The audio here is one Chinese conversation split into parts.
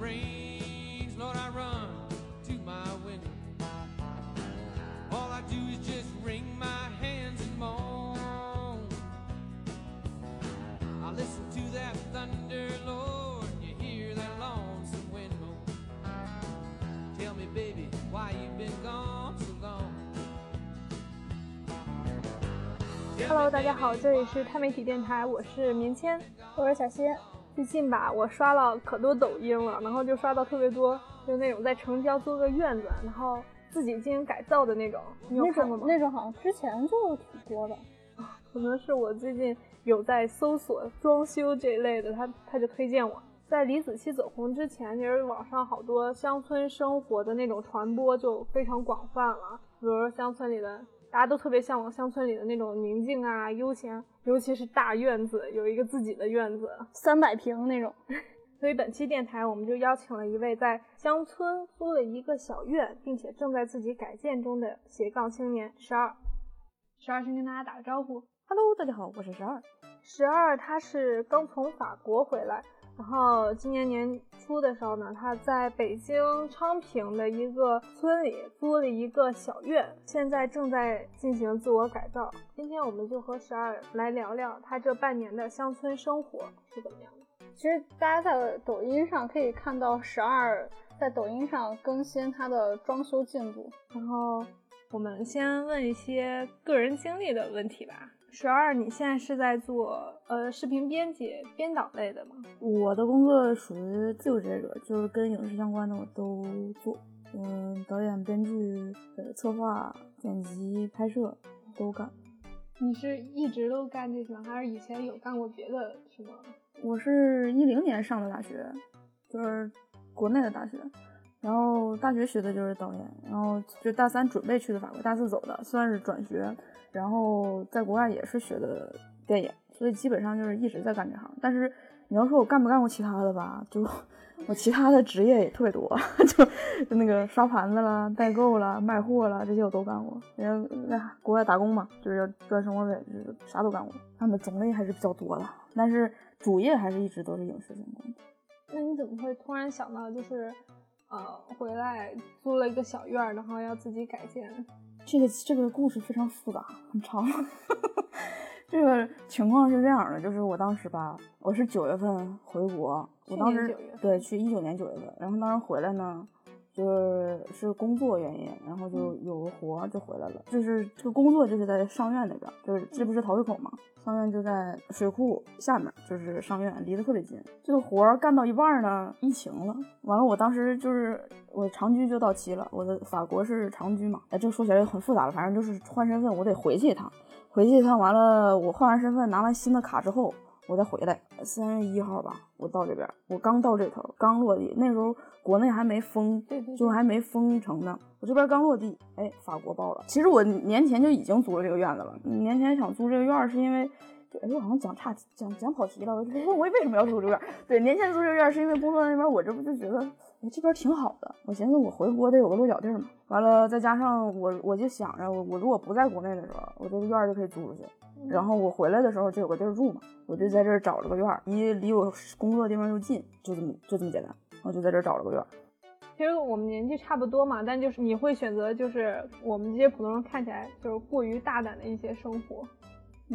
rains, Lord, I run to my window. All I do is just wring my hands and moan. I listen to that thunder, Lord, you hear that lonesome wind moan. Tell me, baby, why you been gone so long? Hello，大家好，这里是钛媒体电台，我是棉签，我是小新。 最近吧，我刷了可多抖音了，然后就刷到特别多，就那种在城郊租个院子，然后自己进行改造的那种。你有看过吗？那种好像之前就挺多的，可能是我最近有在搜索装修这一类的，他他就推荐我。在李子柒走红之前，其实网上好多乡村生活的那种传播就非常广泛了，比如说乡村里的。大家都特别向往乡村里的那种宁静啊、悠闲，尤其是大院子，有一个自己的院子，三百平那种。所以本期电台我们就邀请了一位在乡村租了一个小院，并且正在自己改建中的斜杠青年十二。十二先跟大家打个招呼，Hello，大家好，我是十二。十二他是刚从法国回来。然后今年年初的时候呢，他在北京昌平的一个村里租了一个小院，现在正在进行自我改造。今天我们就和十二来聊聊他这半年的乡村生活是怎么样的。其实大家在抖音上可以看到十二在抖音上更新他的装修进度。然后我们先问一些个人经历的问题吧。十二，你现在是在做呃视频编辑、编导类的吗？我的工作属于自由职业者，就是跟影视相关的我都做，嗯，导演、编剧、呃策划、剪辑、拍摄都干。你是一直都干这些吗？还是以前有干过别的什么？我是一零年上的大学，就是国内的大学。然后大学学的就是导演，然后就大三准备去的法国，大四走的，算是转学。然后在国外也是学的电影，所以基本上就是一直在干这行。但是你要说我干不干过其他的吧，就 我其他的职业也特别多，就就那个刷盘子啦、代购啦、卖货啦这些我都干过。人家在国外打工嘛，就是要赚生活费，就是啥都干过。他们种类还是比较多的，但是主业还是一直都是影视相关。那你怎么会突然想到就是？呃，回来租了一个小院儿，然后要自己改建。这个这个故事非常复杂，很长。这个情况是这样的，就是我当时吧，我是九月份回国，我当时对去一九年九月份，然后当时回来呢。就是是工作原因，然后就有个活就回来了。就是这个工作就是在上院那边，就是这不是陶水口吗？上院就在水库下面，就是上院，离得特别近。这个活干到一半呢，疫情了。完了，我当时就是我长居就到期了，我的法国是长居嘛。哎，这说起来很复杂了，反正就是换身份，我得回去一趟。回去一趟完了，我换完身份，拿完新的卡之后。我再回来，三月一号吧，我到这边，我刚到这头，刚落地，那时候国内还没封，对对就还没封城呢。我这边刚落地，哎，法国报了。其实我年前就已经租了这个院子了。年前想租这个院是因为，哎，我好像讲岔讲讲跑题了。我问我为什么要租这个院？对，年前租这个院是因为工作那边，我这不就觉得我这边挺好的。我寻思我回国得有个落脚地嘛。完了，再加上我我就想着，我我如果不在国内的时候，我这个院就可以租出去。然后我回来的时候就有个地儿住嘛，我就在这儿找了个院儿，离离我工作的地方又近，就这么就这么简单，我就在这儿找了个院儿。其实我们年纪差不多嘛，但就是你会选择就是我们这些普通人看起来就是过于大胆的一些生活。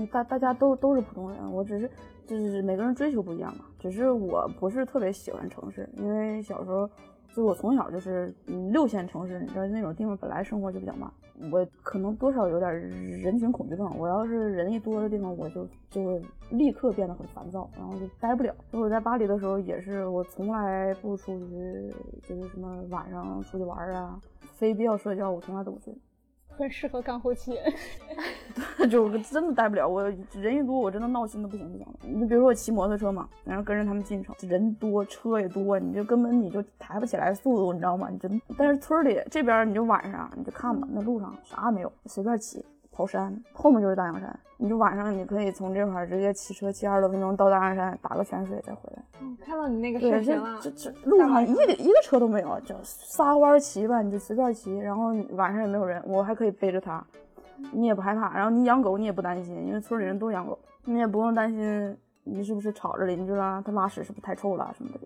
大大家都都是普通人，我只是就是每个人追求不一样嘛，只是我不是特别喜欢城市，因为小时候。就我从小就是六线城市，你知道那种地方本来生活就比较慢，我可能多少有点人群恐惧症。我要是人一多的地方，我就就会立刻变得很烦躁，然后就待不了。所以我在巴黎的时候也是，我从来不出去，就是什么晚上出去玩啊，非必要社交我从来都不去。很适合干后期，就真的待不了。我人一多，我真的闹心的不行不行的。你比如说我骑摩托车嘛，然后跟着他们进城，人多车也多，你就根本你就抬不起来速度，你知道吗？你真。但是村里这边你就晚上你就看吧，那路上啥也没有，随便骑。跑山，后面就是大洋山。你就晚上你可以从这块直接骑车骑二十多分钟到大洋山打个泉水再回来。嗯，看到你那个视频了。这这路上一个一个车都没有，就仨弯骑吧，你就随便骑。然后晚上也没有人，我还可以背着它，你也不害怕。然后你养狗你也不担心，因为村里人都养狗，你也不用担心你是不是吵着邻居了，它拉屎是不是太臭了什么的。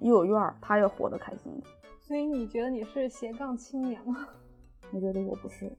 又有院儿，它也活得开心。所以你觉得你是斜杠青年吗？我觉得我不是，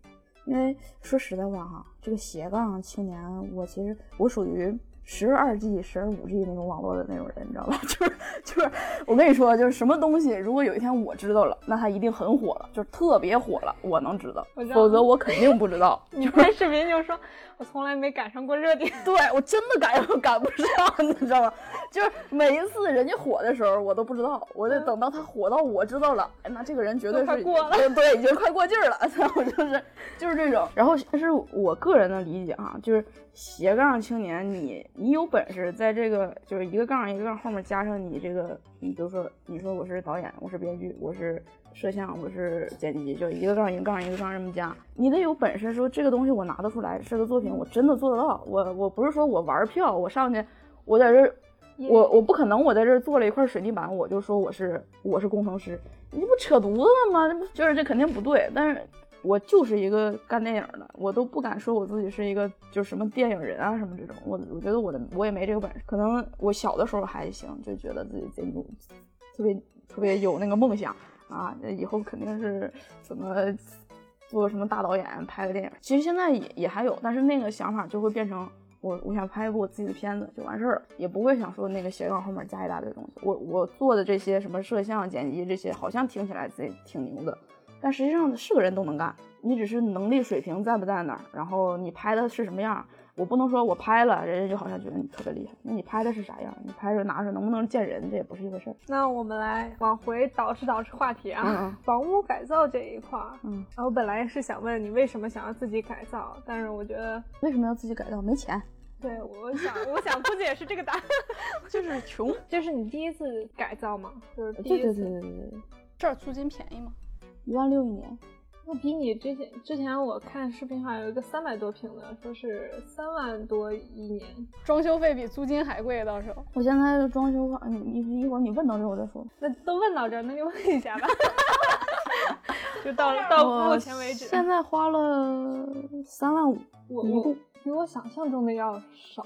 因为说实在话哈，这个斜杠青年，我其实我属于。时而二 G，时而五 G 那种网络的那种人，你知道吧？就是就是，我跟你说，就是什么东西，如果有一天我知道了，那它一定很火了，就是特别火了，我能知道，否则我肯定不知道。你拍视频就说，我从来没赶上过热点，对我真的赶赶不上，你知道吗？就是每一次人家火的时候，我都不知道，我得等到他火到我知道了，那这个人绝对是过了，对，已经快过劲儿了。我就是就是这种。然后，但是我个人的理解啊，就是斜杠青年，你。你有本事在这个就是一个杠一个杠后面加上你这个，你比如说你说我是导演，我是编剧，我是摄像，我是剪辑，就一个杠一个杠一个杠这么加，你得有本事说这个东西我拿得出来这个作品，我真的做得到。我我不是说我玩票，我上去我在这，我我不可能我在这做了一块水泥板，我就说我是我是工程师，你不扯犊子了吗？这不就是这肯定不对，但是。我就是一个干电影的，我都不敢说我自己是一个就什么电影人啊什么这种，我我觉得我的我也没这个本事，可能我小的时候还行，就觉得自己贼牛，特别特别有那个梦想啊，以后肯定是怎么做什么大导演，拍个电影。其实现在也也还有，但是那个想法就会变成我我想拍一部我自己的片子就完事儿了，也不会想说那个斜杠后面加一大堆东西。我我做的这些什么摄像、剪辑这些，好像听起来自己挺牛的。但实际上是个人都能干，你只是能力水平在不在那儿，然后你拍的是什么样，我不能说我拍了，人家就好像觉得你特别厉害。那你拍的是啥样？你拍着拿着能不能见人，这也不是一回事儿。那我们来往回倒饬倒饬话题啊，房屋改造这一块儿，嗯，我本来是想问你为什么想要自己改造，但是我觉得为什么要自己改造？没钱。对，我想，我想估计也是这个答案，就是穷。这是你第一次改造吗？就是第一次。对对对对对。这儿租金便宜吗？一万六一年，那比你之前之前我看视频上有一个三百多平的，说是三万多一年，装修费比租金还贵，到时候。我现在的装修，你你一会儿你问到这我再说。那都问到这，那就问一下吧。就到到目前为止，现在花了三万五，我我比我想象中的要少，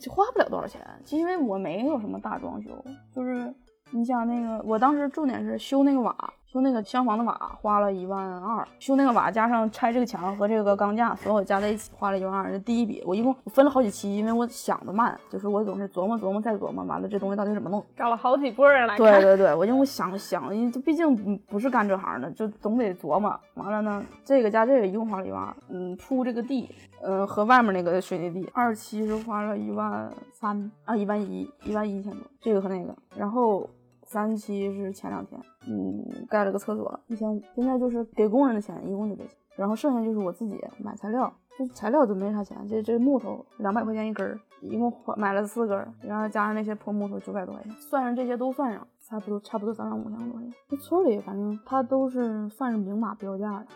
就花不了多少钱，就因为我没有什么大装修，就是你想那个，我当时重点是修那个瓦。修那个厢房的瓦花了一万二，修那个瓦加上拆这个墙和这个钢架，所有加在一起花了一万二。这第一笔，我一共我分了好几期，因为我想的慢，就是我总是琢磨琢磨再琢磨，完了这东西到底怎么弄，找了好几波人来。对对对，我因为我想想，因为毕竟不是干这行的，就总得琢磨。完了呢，这个加这个一共花了一万二，嗯，铺这个地，嗯，和外面那个水泥地，二期是花了一万三啊，一万一，一万一千多，这个和那个，然后。三期是前两天，嗯，盖了个厕所，一千五。现在就是给工人的钱，一共就这些，然后剩下就是我自己买材料，这材料都没啥钱。这这木头两百块钱一根儿，一共买了四根，然后加上那些破木头九百多块钱，算上这些都算上，差不多差不多三万五千多块钱。这村里反正他都是算是明码标价的，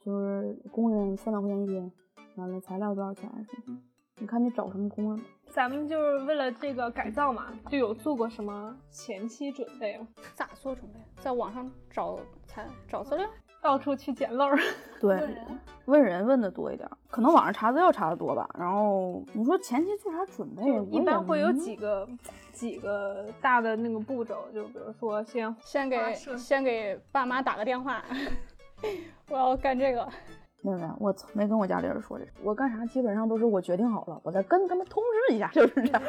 就是工人三百块钱一天，完了材料多少钱什么，你看你找什么工啊。咱们就是为了这个改造嘛，就有做过什么前期准备啊？咋做准备？在网上找材找资料，到处去捡漏。对，问人问的多一点，可能网上查资料查的多吧。然后你说前期做啥准备？一般会有几个几个大的那个步骤，就比如说先先给先给爸妈打个电话，我要干这个。没有没有，我没跟我家里人说这事。我干啥基本上都是我决定好了，我再跟他们通知一下，就是这样，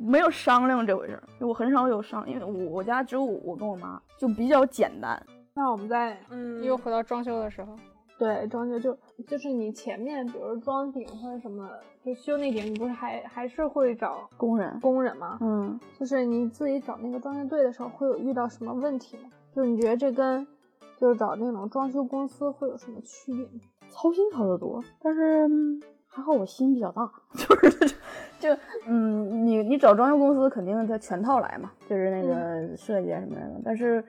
没有商量这回事儿。我很少有商，因为我我家只有我跟我妈，就比较简单。那我们再嗯，又回到装修的时候，对，装修就就是你前面，比如装顶或者什么，就修那顶，你不是还还是会找工人工人吗？嗯，就是你自己找那个装修队的时候，会有遇到什么问题吗？就是你觉得这跟就是找那种装修公司会有什么区别吗？操心操的多，但是还好我心比较大，就是就 嗯，你你找装修公司肯定他全套来嘛，就是那个设计啊什么的，但是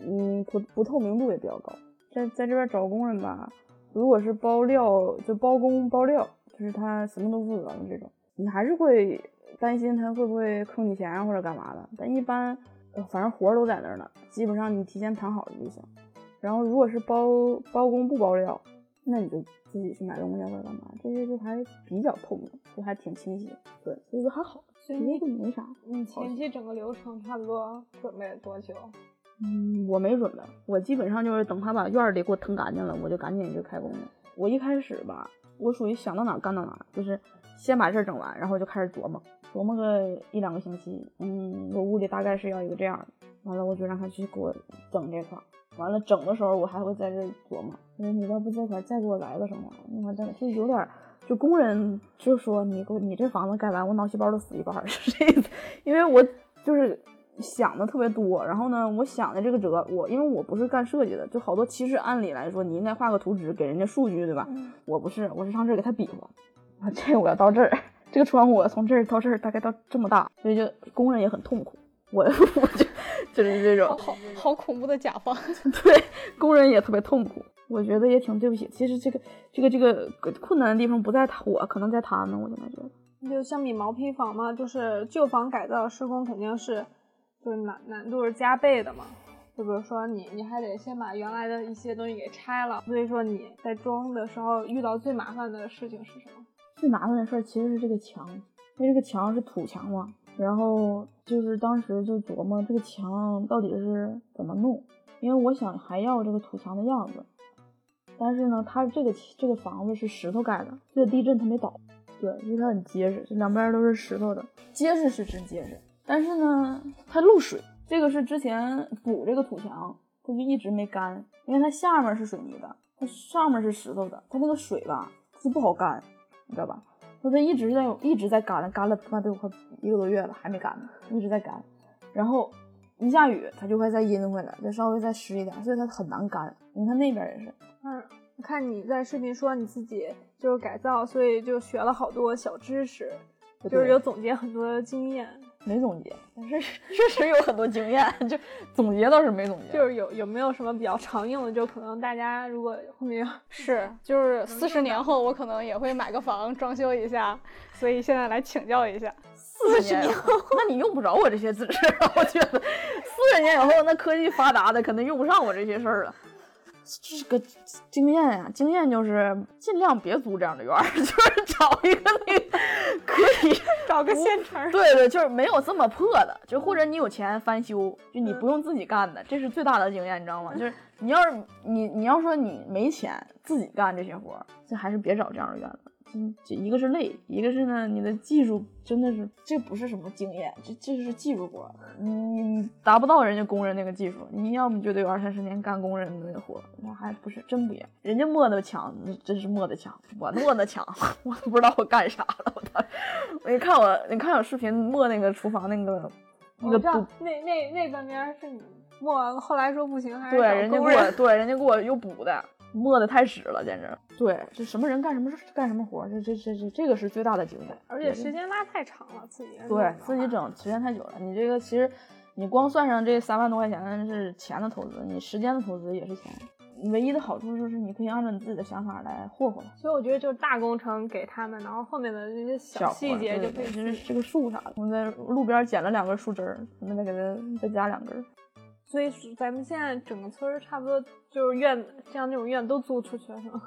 嗯不不透明度也比较高，在在这边找工人吧，如果是包料就包工包料，就是他什么都负责的这种，你还是会担心他会不会坑你钱啊或者干嘛的，但一般反正活儿都在那儿呢，基本上你提前谈好了就行。然后如果是包包工不包料。那你就自己去买东西或者干嘛，这些就还比较透明，就还挺清晰。对，所以就还好。别的没啥。你前期整个流程差不多准备多久？嗯，我没准备，我基本上就是等他把院里给我腾干净了，我就赶紧就开工了。我一开始吧，我属于想到哪干到哪，就是先把事整完，然后就开始琢磨，琢磨个一两个星期。嗯，我屋里大概是要一个这样的，完了我就让他去给我整这块。完了整的时候，我还会在这琢磨，说你要不这块再给我来个什么？你看这就有点，就工人就说你给我你这房子盖完，我脑细胞都死一半，是这意思。因为我就是想的特别多，然后呢，我想的这个折，我因为我不是干设计的，就好多其实按理来说你应该画个图纸给人家数据，对吧？我不是，我是上这儿给他比划，啊，这我要到这儿，这个窗户我从这儿到这儿大概到这么大，所以就工人也很痛苦。我 我就 就是这种好好恐怖的甲方，对工人也特别痛苦，我觉得也挺对不起。其实这个这个这个困难的地方不在他，我可能在他们。我现在觉得，就相比毛坯房嘛，就是旧房改造施工肯定是就是难难度是加倍的嘛。就比如说你你还得先把原来的一些东西给拆了，所以说你在装的时候遇到最麻烦的事情是什么？最麻烦的事儿其实是这个墙，因为这个墙是土墙嘛。然后就是当时就琢磨这个墙到底是怎么弄，因为我想还要这个土墙的样子，但是呢，它这个这个房子是石头盖的，这个地震它没倒，对，因为它很结实，这两边都是石头的，结实是真结实，但是呢，它漏水，这个是之前补这个土墙，它就一直没干，因为它下面是水泥的，它上面是石头的，它那个水吧就不好干，你知道吧？说它一直在一直在干，干了他妈得快一个多月了，还没干呢，一直在干。然后一下雨，它就会再阴回来，再稍微再湿一点，所以它很难干。你看那边也是。嗯，看你在视频说你自己就是改造，所以就学了好多小知识，就是有总结很多经验。没总结，但是 确实有很多经验，就总结倒是没总结。就是有有没有什么比较常用的？就可能大家如果后面是 就是四十年后，我可能也会买个房装修一下，所以现在来请教一下。四十年后，那你用不着我这些知识，我觉得四十年以后，那科技发达的可能用不上我这些事儿了。这个经验呀，经验就是尽量别租这样的院儿，就是找一个那个 可以 找个现成。对对，就是没有这么破的，就或者你有钱翻修，就你不用自己干的，这是最大的经验，你知道吗？就是你要是你你要说你没钱自己干这些活儿，就还是别找这样的院子。嗯，这一个是累，一个是呢，你的技术真的是，这不是什么经验，这这是技术活，你你达不到人家工人那个技术，你要么就得有二三十年干工人的那个活，那还不是真不一样，人家磨的强，真是磨的强，我磨的强，我都不知道我干啥了，我操！你看我，你看我视频磨那个厨房那个那个那那那半边是你磨完，后来说不行，还是对 人家给我，对人家给我又补的。磨的太屎了，简直。对，这什么人干什么事干什么活，这这这这这个是最大的经验。而且时间拉太长了，自己对自己整时间太久了。你这个其实你光算上这三万多块钱是钱的投资，你时间的投资也是钱。唯一的好处就是你可以按照你自己的想法来霍霍。所以我觉得就是大工程给他们，然后后面的那些小细节就可以。就是这个树啥的，我在路边捡了两根树枝儿，那再给它再加两根。所以咱们现在整个村儿差不多就是院子，像那种院都租出去了，是吗？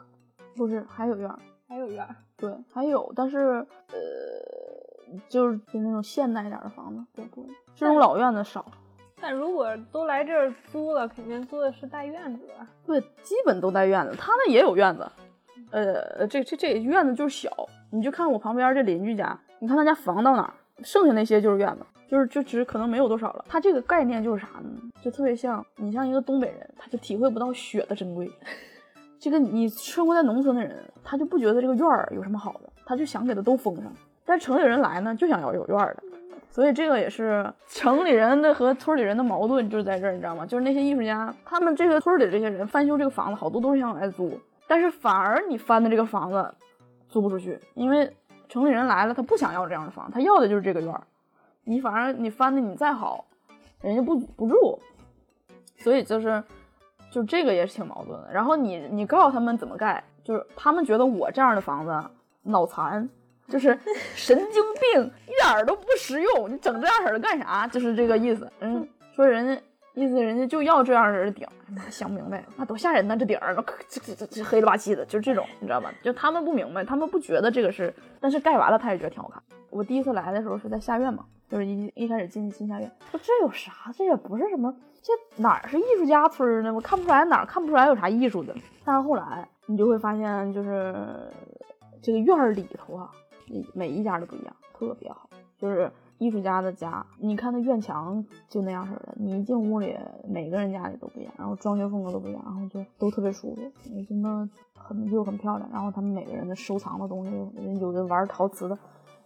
不是，还有院儿，还有院儿。对，还有，但是呃，就是就那种现代点的房子比较多，这种老院子少。但如果都来这儿租了，肯定租的是带院子的。对，基本都带院子，他们也有院子。呃，这这这院子就是小，你就看我旁边这邻居家，你看他家房到哪儿，剩下那些就是院子。就是就只可能没有多少了，他这个概念就是啥呢？就特别像你像一个东北人，他就体会不到雪的珍贵。这个你生活在农村的人，他就不觉得这个院儿有什么好的，他就想给他都封上。但城里人来呢，就想要有院儿的，所以这个也是城里人的和村里人的矛盾，就是在这儿，你知道吗？就是那些艺术家，他们这个村里这些人翻修这个房子，好多都是想来租，但是反而你翻的这个房子租不出去，因为城里人来了，他不想要这样的房，他要的就是这个院儿。你反正你翻的你再好，人家不不住，所以就是，就这个也是挺矛盾的。然后你你告诉他们怎么盖，就是他们觉得我这样的房子脑残，就是神经病，一点都不实用。你整这样式的干啥？就是这个意思。嗯，说人家意思人家就要这样式的顶。妈想不明白，那多吓人呢，这顶儿，这这这这黑了吧唧的，就这种，你知道吧？就他们不明白，他们不觉得这个是，但是盖完了他也觉得挺好看。我第一次来的时候是在下院嘛，就是一一开始进进下院，说这有啥？这也不是什么，这哪是艺术家村呢？我看不出来哪看不出来有啥艺术的。但是后来你就会发现，就是这个院儿里头啊，每一家都不一样，特别好，就是艺术家的家。你看那院墙就那样式的，你一进屋里，每个人家里都不一样，然后装修风格都不一样，然后就都特别舒服，真的很又很漂亮。然后他们每个人的收藏的东西，有的玩陶瓷的。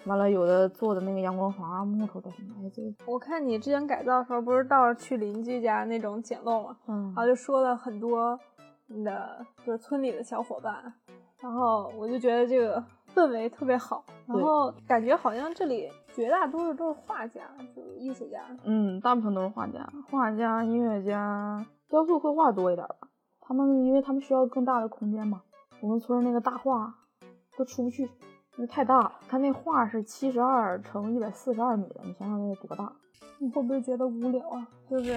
完了，有的做的那个阳光房木头的什么，哎，这个我看你之前改造的时候，不是到去邻居家那种简陋嘛，嗯，然后就说了很多你的就是村里的小伙伴，然后我就觉得这个氛围特别好，然后感觉好像这里绝大多数都是画家，就是艺术家，嗯，大部分都是画家，画家、音乐家、雕塑、绘画多一点吧。他们因为他们需要更大的空间嘛，我们村那个大画都出不去。那太大了，他那画是七十二乘一百四十二米的，你想想那得多大？你会不会觉得无聊啊？就是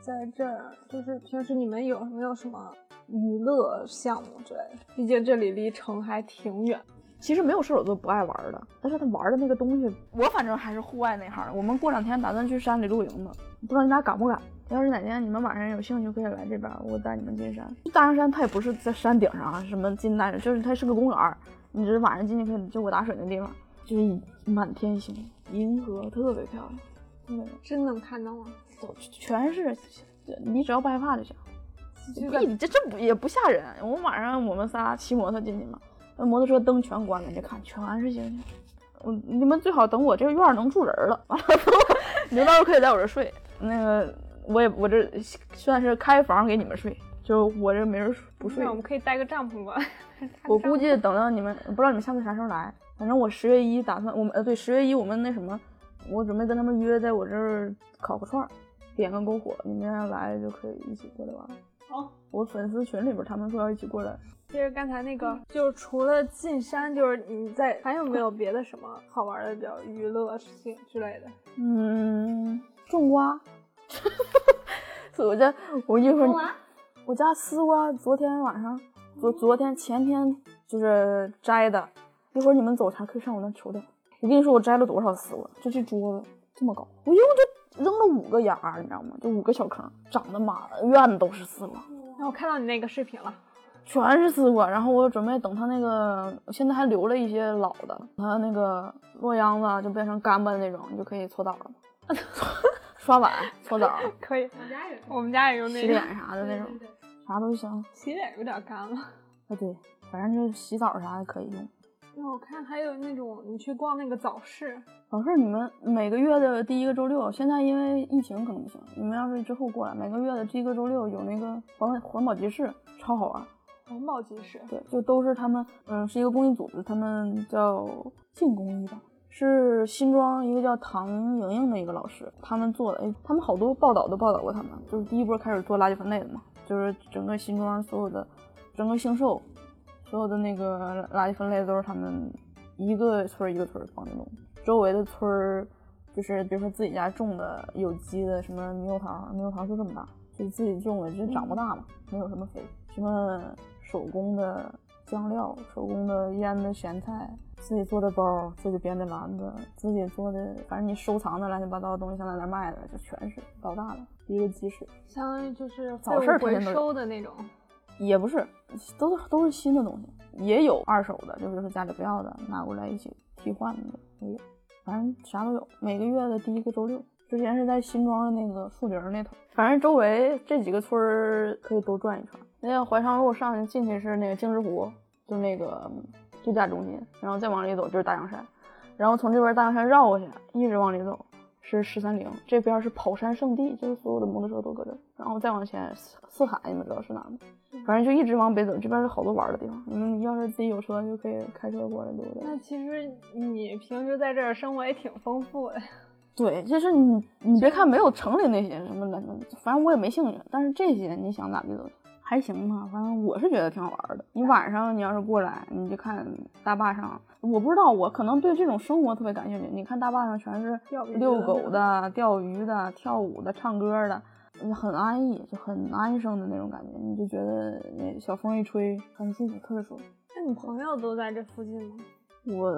在这儿，就是平时你们有没有什么娱乐项目之类的？毕竟这里离城还挺远。其实没有射手座不爱玩的，但是他玩的那个东西，我反正还是户外那行。我们过两天打算去山里露营呢，不知道你俩敢不敢？要是哪天你们晚上有兴趣，可以来这边，我带你们进山。大凉山它也不是在山顶上啊，什么进那，就是它是个公园。你这晚上进去可以就我打水那地方，就是满天星，银河特别漂亮。嗯，真能看到吗？都全是，你只要不害怕就行。你这这不也不吓人？我晚上我们仨骑摩托进去嘛，那摩托车灯全关了，你看全是星星。我你们最好等我这个院能住人了，完了你们到时候可以在我这睡。那个我也我这算是开房给你们睡，就我这没人不睡。那我们可以带个帐篷吧。我估计等到你们，不知道你们下次啥时候来。反正我十月一打算，我们呃对，十月一我们那什么，我准备跟他们约在我这儿烤个串儿，点个篝火，你们要来就可以一起过来玩。好，我粉丝群里边他们说要一起过来。接着刚才那个，就是除了进山，就是你在还有没有 别的什么好玩的，比较娱乐性之类的？嗯，种瓜。我家我一会儿，我家丝瓜昨天晚上。昨昨天前天就是摘的，一会儿你们走前可以上我那瞅瞅。我跟你说，我摘了多少丝瓜，就这桌子这么高，我一共就扔了五个芽，你知道吗？就五个小坑，长得满院子都是丝瓜。那我看到你那个视频了，全是丝瓜。然后我准备等它那个，现在还留了一些老的，它那个落秧子就变成干巴的那种，你就可以搓澡了，刷碗、搓澡。可以，我们家也，我们家也用那个洗脸啥的那种。啥都行，洗脸有点干了。啊，对，反正就是洗澡啥的可以用。那我看还有那种，你去逛那个早市。早市你们每个月的第一个周六，现在因为疫情可能不行。你们要是之后过来，每个月的第一个周六有那个环环保集市，超好玩。环保集市？对，就都是他们，嗯，是一个公益组织，他们叫净公益吧，是新庄一个叫唐莹莹的一个老师他们做的。哎，他们好多报道都报道过他们，就是第一波开始做垃圾分类的嘛。就是整个新庄所有的，整个兴寿，所有的那个垃圾分类都是他们一个村一个村帮着弄。周围的村儿，就是比如说自己家种的有机的什么猕猴桃，猕猴桃就这么大，就自己种的，就长不大嘛，没有什么肥。什么手工的酱料，手工的腌的咸菜，自己做的包，自己编的篮子，自己做的，反正你收藏的乱七八糟的东西，想在那卖的，就全是老大了。一个集市，相当于就是早市回收的那种，也不是，都是都是新的东西，也有二手的，就比如说家里不要的，拿过来一起替换的也有，反正啥都有。每个月的第一个周六，之前是在新庄的那个树林那头，反正周围这几个村儿可以都转一圈。那个怀昌路上去进去是那个镜石湖，就那个度假中心，然后再往里走就是大洋山，然后从这边大洋山绕过去，一直往里走。是十三陵这边是跑山圣地，就是所有的摩托车都搁这。然后再往前，四海你们知道是哪吗？反正就一直往北走，这边是好多玩的地方。你要是自己有车，就可以开车过来，溜达？那其实你平时在这儿生活也挺丰富的。对，就是你你别看没有城里那些什么的，反正我也没兴趣。但是这些你想咋地都行。还行吧，反正我是觉得挺好玩的。你晚上你要是过来，你就看大坝上，我不知道，我可能对这种生活特别感兴趣。你看大坝上全是遛狗的、钓鱼的、跳舞的、唱歌的，很安逸，就很安生的那种感觉，你就觉得那小风一吹很舒服，特别舒服。那你朋友都在这附近吗？我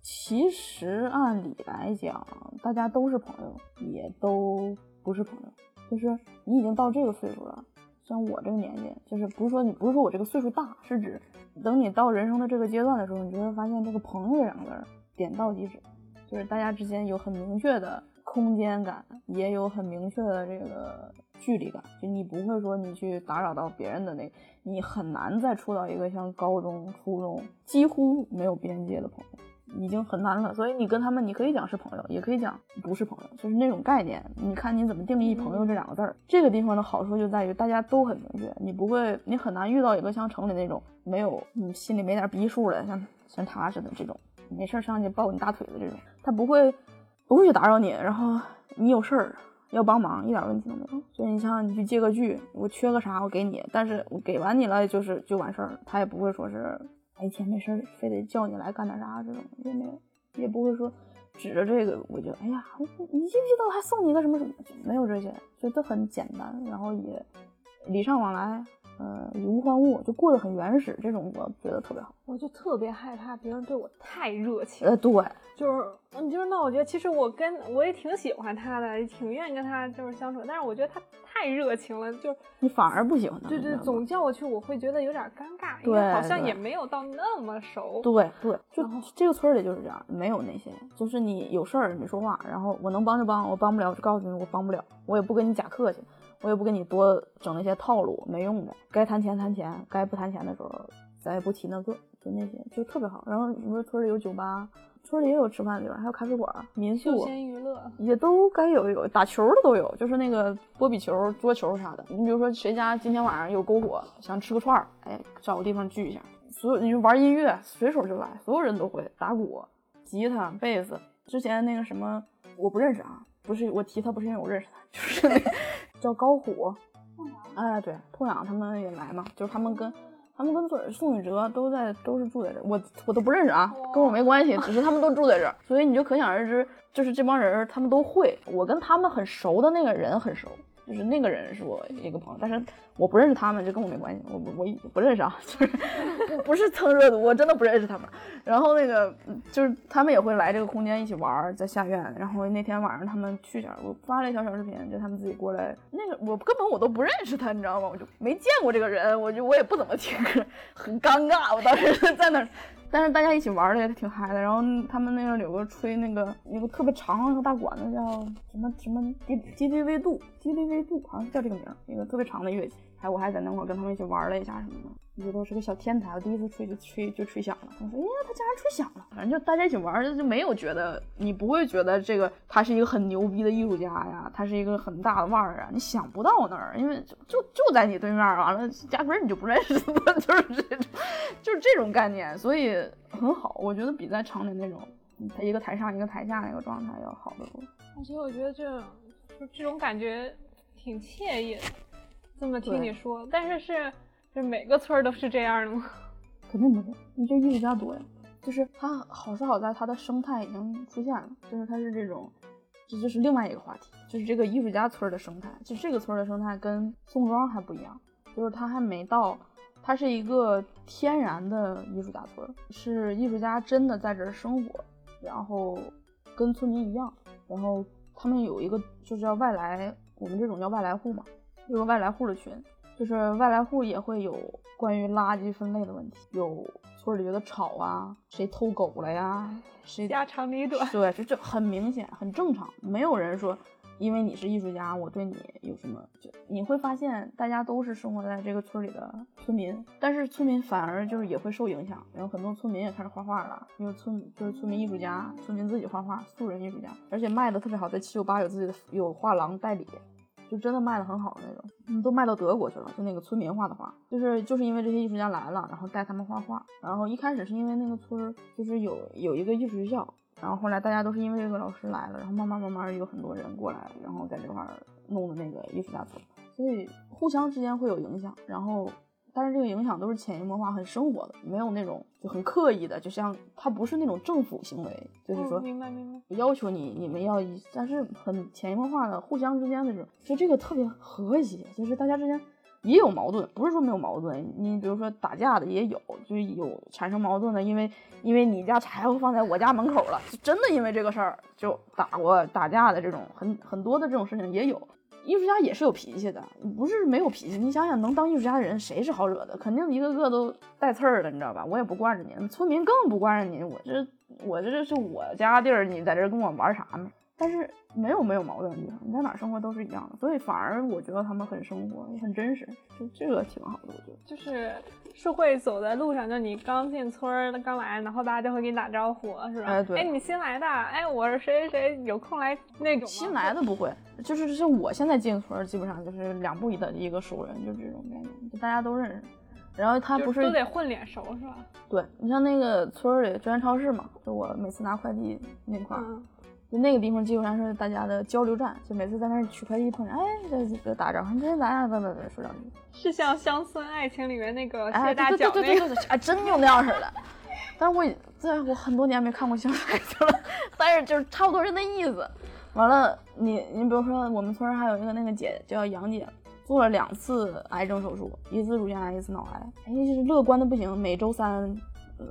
其实按理来讲，大家都是朋友，也都不是朋友。就是你已经到这个岁数了，像我这个年纪，就是不是说你不是说我这个岁数大，是指等你到人生的这个阶段的时候，你就会发现这个朋友这两个字点到即止，就是大家之间有很明确的空间感，也有很明确的这个距离感，就你不会说你去打扰到别人的那，你很难再处到一个像高中、初中几乎没有边界的朋友。已经很难了，所以你跟他们，你可以讲是朋友，也可以讲不是朋友，就是那种概念。你看你怎么定义“朋友”这两个字儿。这个地方的好处就在于大家都很明确，你不会，你很难遇到一个像城里那种没有，你心里没点逼数的，像像他似的这种，没事上去抱你大腿的这种，他不会不会去打扰你。然后你有事儿要帮忙，一点问题都没有。所以你像你去借个剧，我缺个啥我给你，但是我给完你了就是就完事儿，他也不会说是。一天没事非得叫你来干点啥，这种也没有，也不会说指着这个我就哎呀，你记不记得我还送你一个什么什么？没有这些，就都很简单，然后也礼尚往来。呃，以物换物就过得很原始，这种我觉得特别好。我就特别害怕别人对我太热情。呃，对，就是，嗯，就是那我觉得其实我跟我也挺喜欢他的，也挺愿意跟他就是相处，但是我觉得他太热情了，就你反而不喜欢他。对对，总叫我去，我会觉得有点尴尬，因为好像也没有到那么熟。对对，就这个村里就是这样，没有那些，就是你有事儿你说话，然后我能帮就帮，我帮不了我就告诉你我帮不了，我也不跟你假客气。我也不跟你多整那些套路，没用的。该谈钱谈钱，该不谈钱的时候，咱也不提那个，就那些就特别好。然后你说村里有酒吧，村里也有吃饭的地方，还有咖啡馆、民宿、休闲娱乐，也都该有有。打球的都有，就是那个波比球、桌球啥的。你比如说谁家今天晚上有篝火，想吃个串儿，哎，找个地方聚一下。所有你说玩音乐，随手就来，所有人都会打鼓、吉他、贝斯。之前那个什么，我不认识啊，不是我提他，不是因为我认识他，就是那。叫高虎，哎，对，痛痒他们也来嘛，就是他们跟他们跟宋宋雨哲都在，都是住在这，我我都不认识啊，跟我没关系，只是他们都住在这，所以你就可想而知，就是这帮人他们都会，我跟他们很熟的那个人很熟。就是那个人是我一个朋友，但是我不认识他们，这跟我没关系。我我我不认识啊，就是不不是蹭热度，我真的不认识他们。然后那个就是他们也会来这个空间一起玩，在下院。然后那天晚上他们去下，我发了一条小视频，就他们自己过来。那个我根本我都不认识他，你知道吗？我就没见过这个人，我就我也不怎么听歌，很尴尬。我当时在那。但是大家一起玩的也挺嗨的，然后他们那个有个吹那个一个特别长的个大管子，叫什么什么吉吉利维度，吉利维度好像叫这个名，一个特别长的乐器。还我还在那会儿跟他们一起玩了一下什么的。我觉得是个小天台，我第一次吹就吹就吹响了。他说：“哎呀，他竟然吹响了！”反正就大家一起玩，就没有觉得你不会觉得这个他是一个很牛逼的艺术家呀，他是一个很大的腕儿啊，你想不到那儿，因为就就就在你对面儿，完了压根你就不认识他，就是这种，就是这种概念，所以很好。我觉得比在城里那种他一个台上一个台下那个状态要好得多。而且我觉得这就这种感觉挺惬意的。这么听你说，但是是。这每个村都是这样的吗？肯定不是，你这艺术家多呀。就是它好是好在它的生态已经出现了，就是它是这种，这就是另外一个话题，就是这个艺术家村的生态。就这个村的生态跟宋庄还不一样，就是它还没到，它是一个天然的艺术家村，是艺术家真的在这儿生活，然后跟村民一样，然后他们有一个就是叫外来，我们这种叫外来户嘛，有个外来户的群。就是外来户也会有关于垃圾分类的问题，有村里觉得吵啊，谁偷狗了呀，谁家长里短，对，就这很明显，很正常，没有人说因为你是艺术家，我对你有什么，就你会发现大家都是生活在这个村里的村民，但是村民反而就是也会受影响，然后很多村民也开始画画了，因为村就是村民艺术家，村民自己画画，素人艺术家，而且卖的特别好，在七九八有自己的有画廊代理。就真的卖的很好的那种，嗯，都卖到德国去了。就那个村民画的画，就是就是因为这些艺术家来了，然后带他们画画。然后一开始是因为那个村就是有有一个艺术学校，然后后来大家都是因为这个老师来了，然后慢慢慢慢有很多人过来，然后在这块儿弄的那个艺术家村，所以互相之间会有影响。然后但是这个影响都是潜移默化、很生活的，没有那种就很刻意的，就像它不是那种政府行为，就是说明白明白，要求你你们要，但是很潜移默化的，互相之间的这种，就这个特别和谐，就是大家之间。也有矛盾，不是说没有矛盾。你比如说打架的也有，就是有产生矛盾的，因为因为你家柴火放在我家门口了，就真的因为这个事儿就打过打架的这种很很多的这种事情也有。艺术家也是有脾气的，不是没有脾气。你想想，能当艺术家的人谁是好惹的？肯定一个个都带刺儿的，你知道吧？我也不惯着你，村民更不惯着你。我这我这是我家地儿，你在这跟我玩啥呢？但是没有没有矛盾的地方，你在哪生活都是一样的，所以反而我觉得他们很生活，很真实，就这个挺好的。我觉得就是是会走在路上，就你刚进村儿刚来，然后大家就会给你打招呼，是吧？哎，对。哎，你新来的？哎，我是谁谁谁，有空来那种。新来的不会，就是是我现在进村，基本上就是两步一的一个熟人，就这种概念，就大家都认识。然后他不是都得混脸熟是吧？对你像那个村里中原超市嘛，就我每次拿快递那块儿。就那个地方基本上是大家的交流站，就每次在那儿取快递碰见，哎，这这打招呼，你这咋样？咋咋咋说两句。是像《乡村爱情》里面那个谢大脚那个，哎，真就那样似的。但是我在我很多年没看过《乡村爱情》了，但是就是差不多是那意思。完了，你你比如说我们村还有一个那个姐叫杨姐，做了两次癌症手术，一次乳腺癌，一次脑癌，哎，就是乐观的不行，每周三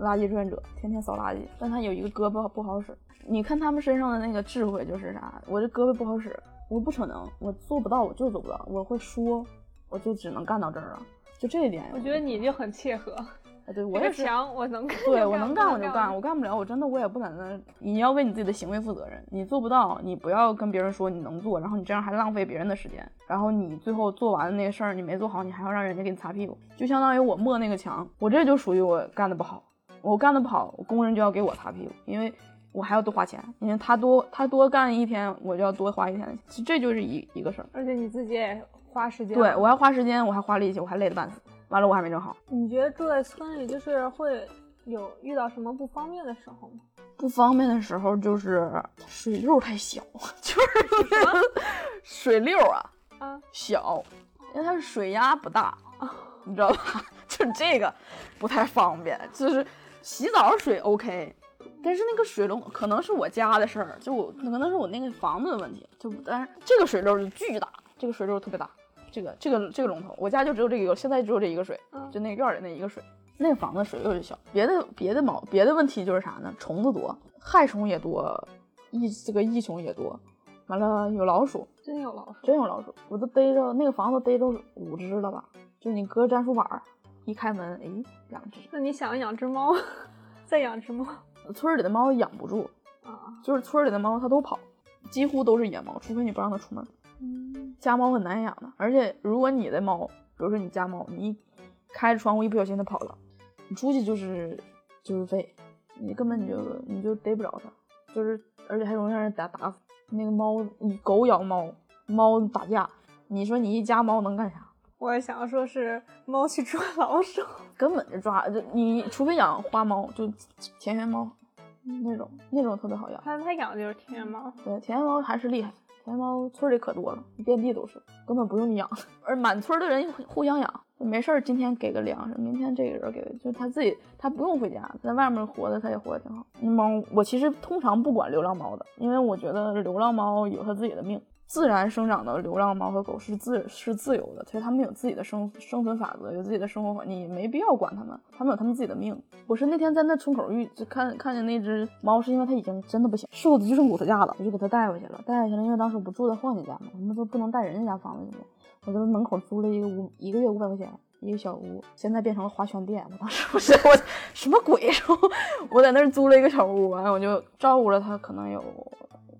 垃圾志愿者，天天扫垃圾，但他有一个胳膊不好使。你看他们身上的那个智慧就是啥？我这胳膊不好使，我不可能，我做不到，我就做不到。我会说，我就只能干到这儿了。就这一点，我觉得你就很切合。啊，对我也是。强，我能干。对我能干我就干，我干不了，我真的我也不在那。你要为你自己的行为负责任。你做不到，你不要跟别人说你能做，然后你这样还浪费别人的时间。然后你最后做完的那个事儿你没做好，你还要让人家给你擦屁股。就相当于我抹那个墙，我这就属于我干的不好，我干的不好，工人就要给我擦屁股，因为。我还要多花钱，因为他多他多干一天，我就要多花一天。其实这就是一一个事儿，而且你自己也花时间。对我还花时间，我还花力气，我还累得半死。完了我还没整好。你觉得住在村里就是会有遇到什么不方便的时候吗？不方便的时候就是水溜太小，就是水溜啊啊小，因为它是水压不大，你知道吧？就这个不太方便，就是洗澡水 OK。但是那个水龙可能是我家的事儿，就我可能是我那个房子的问题，就但是这个水漏就巨大，这个水漏特别大，这个这个这个龙头，我家就只有这一个，现在只有这一个水，就那院里那一个水，那个房子水流就小，别的别的毛别的问题就是啥呢？虫子多，害虫也多，益这个益虫也多，完了有老鼠，真有老鼠，真有老鼠，我都逮着那个房子逮着五只了吧？就是你搁粘鼠板一开门，哎，两只。那你想养只猫，再养只猫。村里的猫养不住啊，就是村里的猫它都跑，几乎都是野猫，除非你不让它出门。嗯，家猫很难养的，而且如果你的猫，比如说你家猫，你开着窗户一不小心它跑了，你出去就是就是废，你根本你就你就逮不着它，就是而且还容易让人打打死。那个猫，你狗咬猫，猫打架，你说你一家猫能干啥？我想说是猫去抓老鼠，根本就抓就你，除非养花猫，就田园猫那种，那种特别好养。他他养的就是田园猫，对，田园猫还是厉害。田园猫村里可多了，遍地都是，根本不用你养。而满村的人互相养，没事儿，今天给个粮食，明天这个人给，就他自己，他不用回家，在外面活的他也活得挺好。猫，我其实通常不管流浪猫的，因为我觉得流浪猫有它自己的命。自然生长的流浪猫和狗是自是自由的，其实它们有自己的生生存法则，有自己的生活环境，没必要管它们，它们有它们自己的命。我是那天在那村口遇，就看看见那只猫，是因为它已经真的不行，瘦的就剩骨头架了，我就给它带回去了，带回去了，因为当时我不住在晃家家嘛，我们都不能带人家家房子去，我在门口租了一个屋，一个月五百块钱一个小屋，现在变成了花圈店。我当时我我什么鬼？然后我在那儿租了一个小屋，完了我就照顾了它，可能有。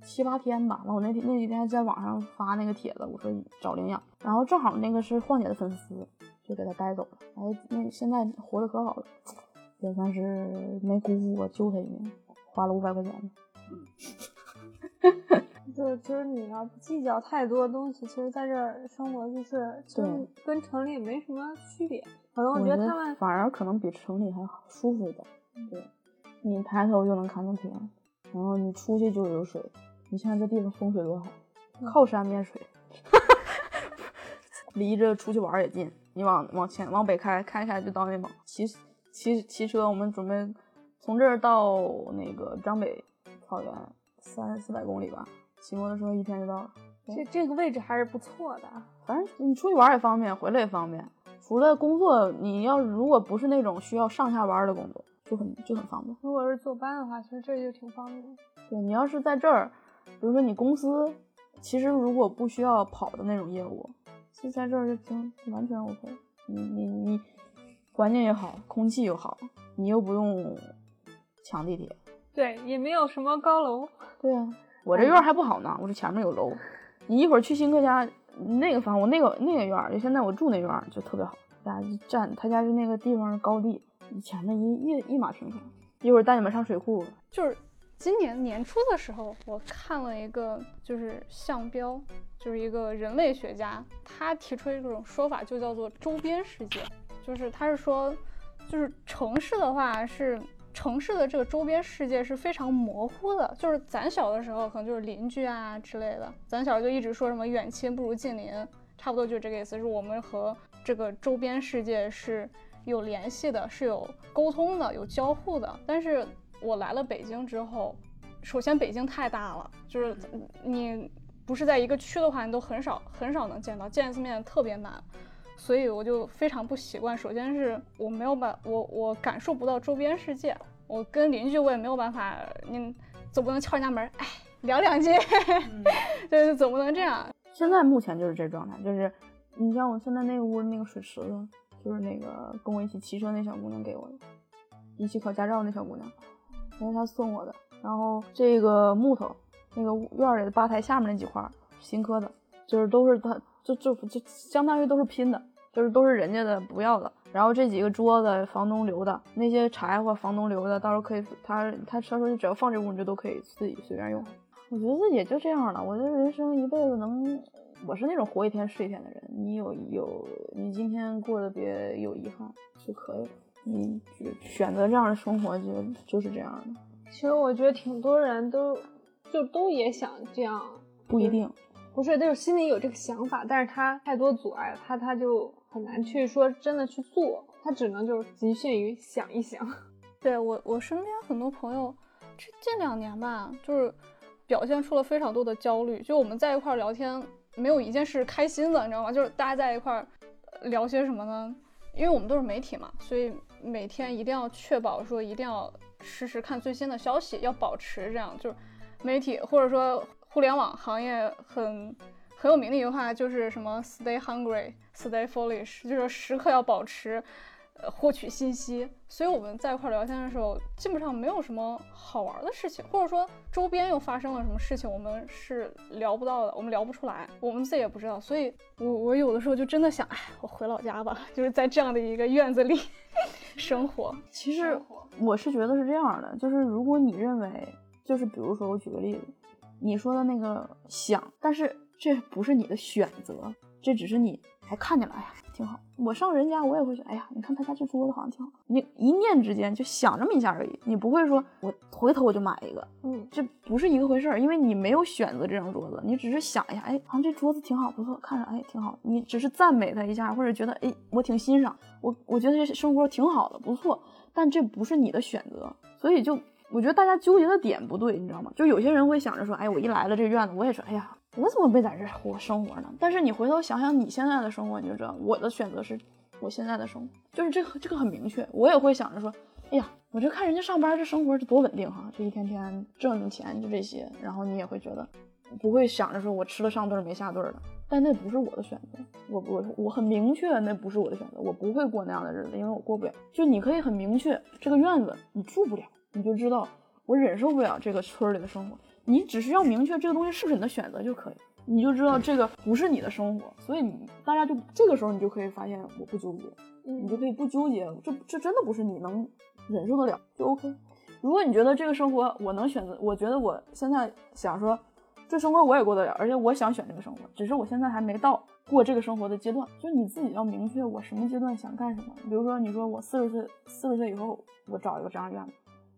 七八天吧，然后我那天那几天在网上发那个帖子，我说找领养，然后正好那个是晃姐的粉丝，就给他带走了。哎，那现在活得可好了，也算是没辜负我救他一命，花了五百块钱。就 就是你要不计较太多东西，其实在这儿生活就是就跟城里没什么区别。可能我觉得他们反而可能比城里还好舒服一点。对，你抬头就能看见天，然后你出去就有水。你看这地方风水多好，靠山面水，离着出去玩也近。你往往前往北开，开开就到内蒙。骑骑骑车，我们准备从这儿到那个张北草原，三四百公里吧。骑摩托车一天就到了。这这个位置还是不错的，反正你出去玩也方便，回来也方便。除了工作，你要如果不是那种需要上下班的工作，就很就很方便。如果是坐班的话，其实这就挺方便。对你要是在这儿，比如说你公司，其实如果不需要跑的那种业务，其实在这儿就挺完全 OK。你你你，环境也好，空气又好，你又不用抢地铁。对，也没有什么高楼。对啊，我这院还不好呢，我这前面有楼。你一会儿去新客家那个房，我那个那个院儿，就现在我住那院儿就特别好，大家一站，他家就那个地方高地，前面一一一马平川。一会儿带你们上水库。就是今年年初的时候，我看了一个就是项标，就是一个人类学家，他提出一种说法，就叫做周边世界，就是他是说，就是城市的话是。城市的这个周边世界是非常模糊的，就是咱小的时候可能就是邻居啊之类的，咱小就一直说什么远亲不如近邻，差不多就这个意思，是我们和这个周边世界是有联系的，是有沟通的，有交互的。但是我来了北京之后，首先北京太大了，就是你不是在一个区的话，你都很少很少能见到，见一次面特别难，所以我就非常不习惯。首先是我没有把我我感受不到周边世界。我跟邻居我也没有办法，你总不能敲人家门，哎，聊两句，就是总不能这样。现在目前就是这状态，就是你像我现在那个屋那个水池子，就是那个跟我一起骑车那小姑娘给我的，一起考驾照那小姑娘，那是他送我的。然后这个木头，那个院里的吧台下面那几块新磕的，就是都是他，就就就相当于都是拼的，就是都是人家的不要的。然后这几个桌子房东留的，那些柴火房东留的，到时候可以他他他说你只要放这屋，你就都可以自己随便用。我觉得也就这样了。我觉得人生一辈子能，我是那种活一天是一天的人。你有有你今天过得别有遗憾就可以了。你选择这样的生活就就是这样的。其实我觉得挺多人都就都也想这样，不一定，不是就是心里有这个想法，但是他太多阻碍，他他就。很难去说真的去做，他只能就是局限于想一想。对我，我身边很多朋友，这近两年吧，就是表现出了非常多的焦虑。就我们在一块聊天，没有一件事开心的，你知道吗？就是大家在一块聊些什么呢？因为我们都是媒体嘛，所以每天一定要确保说一定要实时看最新的消息，要保持这样。就是媒体或者说互联网行业很。很有名的一句话就是什么 “Stay hungry, stay foolish”，就是时刻要保持，呃，获取信息。所以我们在一块聊天的时候，基本上没有什么好玩的事情，或者说周边又发生了什么事情，我们是聊不到的，我们聊不出来，我们自己也不知道。所以，我我有的时候就真的想，哎，我回老家吧，就是在这样的一个院子里 生活。其实我是觉得是这样的，就是如果你认为，就是比如说我举个例子，你说的那个想，但是。这不是你的选择，这只是你还看见了，哎呀，挺好。我上人家我也会说，哎呀，你看他家这桌子好像挺好。你一念之间就想这么一下而已，你不会说我回头我就买一个，嗯，这不是一个回事儿，因为你没有选择这张桌子，你只是想一下，哎，好像这桌子挺好，不错，看着哎挺好。你只是赞美他一下，或者觉得哎我挺欣赏，我我觉得这生活挺好的，不错。但这不是你的选择，所以就我觉得大家纠结的点不对，你知道吗？就有些人会想着说，哎，我一来了这院子，我也说，哎呀。我怎么没在这活生活呢？但是你回头想想你现在的生活，你就知道我的选择是我现在的生活，就是这个这个很明确。我也会想着说，哎呀，我这看人家上班这生活这多稳定哈，这一天天挣挣钱就这些。然后你也会觉得，不会想着说我吃了上顿没下顿的。但那不是我的选择，我我我很明确那不是我的选择，我不会过那样的日子，因为我过不了。就你可以很明确，这个院子你住不了，你就知道我忍受不了这个村里的生活。你只需要明确这个东西是不是你的选择就可以，你就知道这个不是你的生活，所以你大家就这个时候你就可以发现我不纠结，你就可以不纠结，这这真的不是你能忍受得了就 OK。如果你觉得这个生活我能选择，我觉得我现在想说这生活我也过得了，而且我想选这个生活，只是我现在还没到过这个生活的阶段，就你自己要明确我什么阶段想干什么。比如说你说我四十岁四十岁以后我找一个这样院子，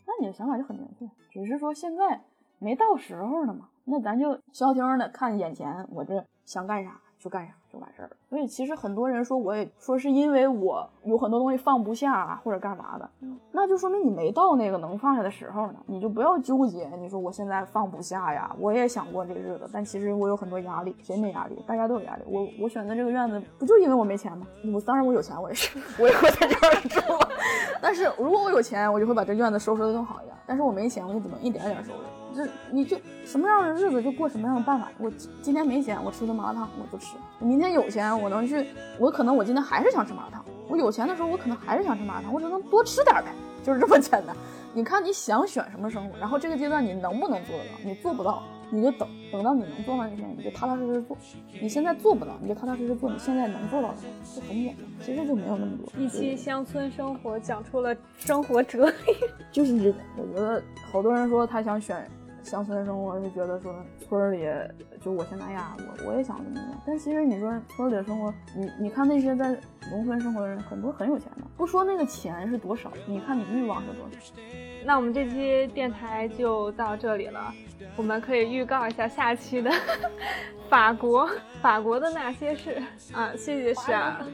那你的想法就很明确，只是说现在。没到时候呢嘛，那咱就消停的看眼前，我这想干啥就干啥就完事儿了。所以其实很多人说，我也说是因为我有很多东西放不下啊，或者干嘛的，那就说明你没到那个能放下的时候呢。你就不要纠结，你说我现在放不下呀，我也想过这个日子，但其实我有很多压力，谁没压力？大家都有压力。我我选择这个院子，不就因为我没钱吗？我当然我有钱，我也是，我也会在这儿住。但是如果我有钱，我就会把这院子收拾的更好一点。但是我没钱，我就只能一点点收拾。这你就什么样的日子就过什么样的办法。我今天没钱，我吃顿麻辣烫我就吃。明天有钱，我能去，我可能我今天还是想吃麻辣烫。我有钱的时候，我可能还是想吃麻辣烫，我只能多吃点呗，就是这么简单。你看你想选什么生活，然后这个阶段你能不能做得到？你做不到，你就等等到你能做到那天，你就踏踏实实做。你现在做不到，你就踏踏实实做。你现在能做到的，就很简单。其实就没有那么多。一期乡村生活讲出了生活哲理，就是这个。我觉得好多人说他想选。乡村生活是觉得说村里就我现在呀，我我也想怎么样。但其实你说村里的生活，你你看那些在农村生活的人，很多很有钱的。不说那个钱是多少，你看你欲望是多少。那我们这期电台就到这里了，我们可以预告一下下期的 法国，法国的那些事啊。谢谢是啊，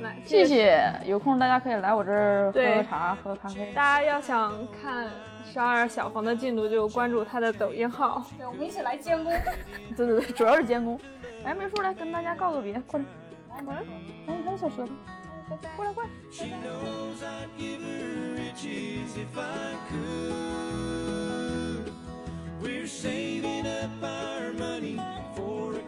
来谢谢。有空大家可以来我这喝喝茶喝喝咖啡。大家要想看十二小房的进度就关注他的抖音号。对我们一起来监工。对对对主要是监工。哎梅叔来跟大家告个别快来。来门儿来。你看小舌头。过来过来。过来 we're saving up our money for a